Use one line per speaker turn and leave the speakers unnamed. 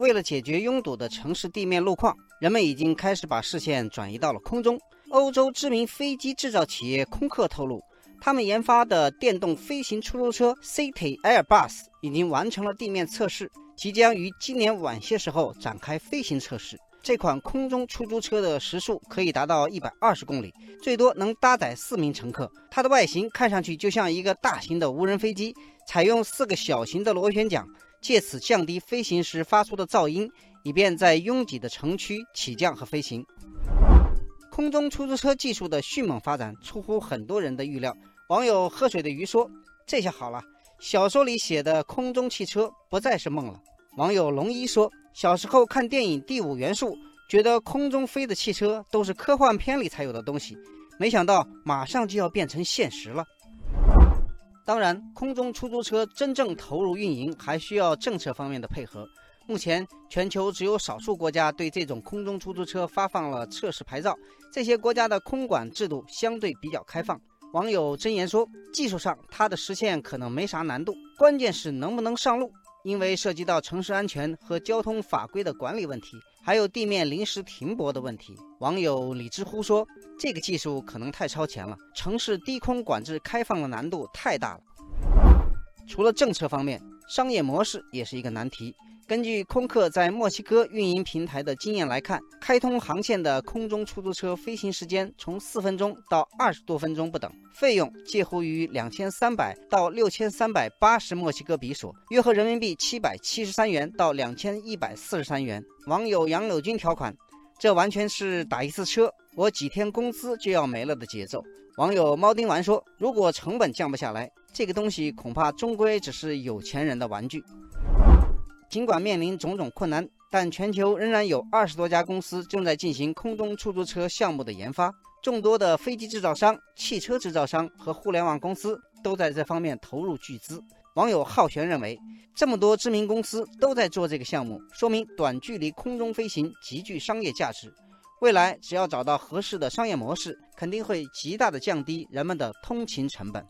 为了解决拥堵的城市地面路况，人们已经开始把视线转移到了空中。欧洲知名飞机制造企业空客透露，他们研发的电动飞行出租车 City Airbus 已经完成了地面测试，即将于今年晚些时候展开飞行测试。这款空中出租车的时速可以达到一百二十公里，最多能搭载四名乘客。它的外形看上去就像一个大型的无人飞机，采用四个小型的螺旋桨，借此降低飞行时发出的噪音，以便在拥挤的城区起降和飞行。空中出租车技术的迅猛发展出乎很多人的预料。网友喝水的鱼说：“这下好了，小说里写的空中汽车不再是梦了。”网友龙一说。小时候看电影《第五元素》，觉得空中飞的汽车都是科幻片里才有的东西，没想到马上就要变成现实了。当然，空中出租车真正投入运营还需要政策方面的配合。目前，全球只有少数国家对这种空中出租车发放了测试牌照，这些国家的空管制度相对比较开放。网友真言说，技术上它的实现可能没啥难度，关键是能不能上路。因为涉及到城市安全和交通法规的管理问题，还有地面临时停泊的问题。网友李知乎说：“这个技术可能太超前了，城市低空管制开放的难度太大了。”除了政策方面，商业模式也是一个难题。根据空客在墨西哥运营平台的经验来看，开通航线的空中出租车飞行时间从四分钟到二十多分钟不等，费用介乎于两千三百到六千三百八十墨西哥比索，约合人民币七百七十三元到两千一百四十三元。网友杨柳军条款，这完全是打一次车，我几天工资就要没了的节奏。网友猫丁丸说，如果成本降不下来，这个东西恐怕终归只是有钱人的玩具。尽管面临种种困难，但全球仍然有二十多家公司正在进行空中出租车项目的研发。众多的飞机制造商、汽车制造商和互联网公司都在这方面投入巨资。网友浩璇认为，这么多知名公司都在做这个项目，说明短距离空中飞行极具商业价值。未来只要找到合适的商业模式，肯定会极大的降低人们的通勤成本。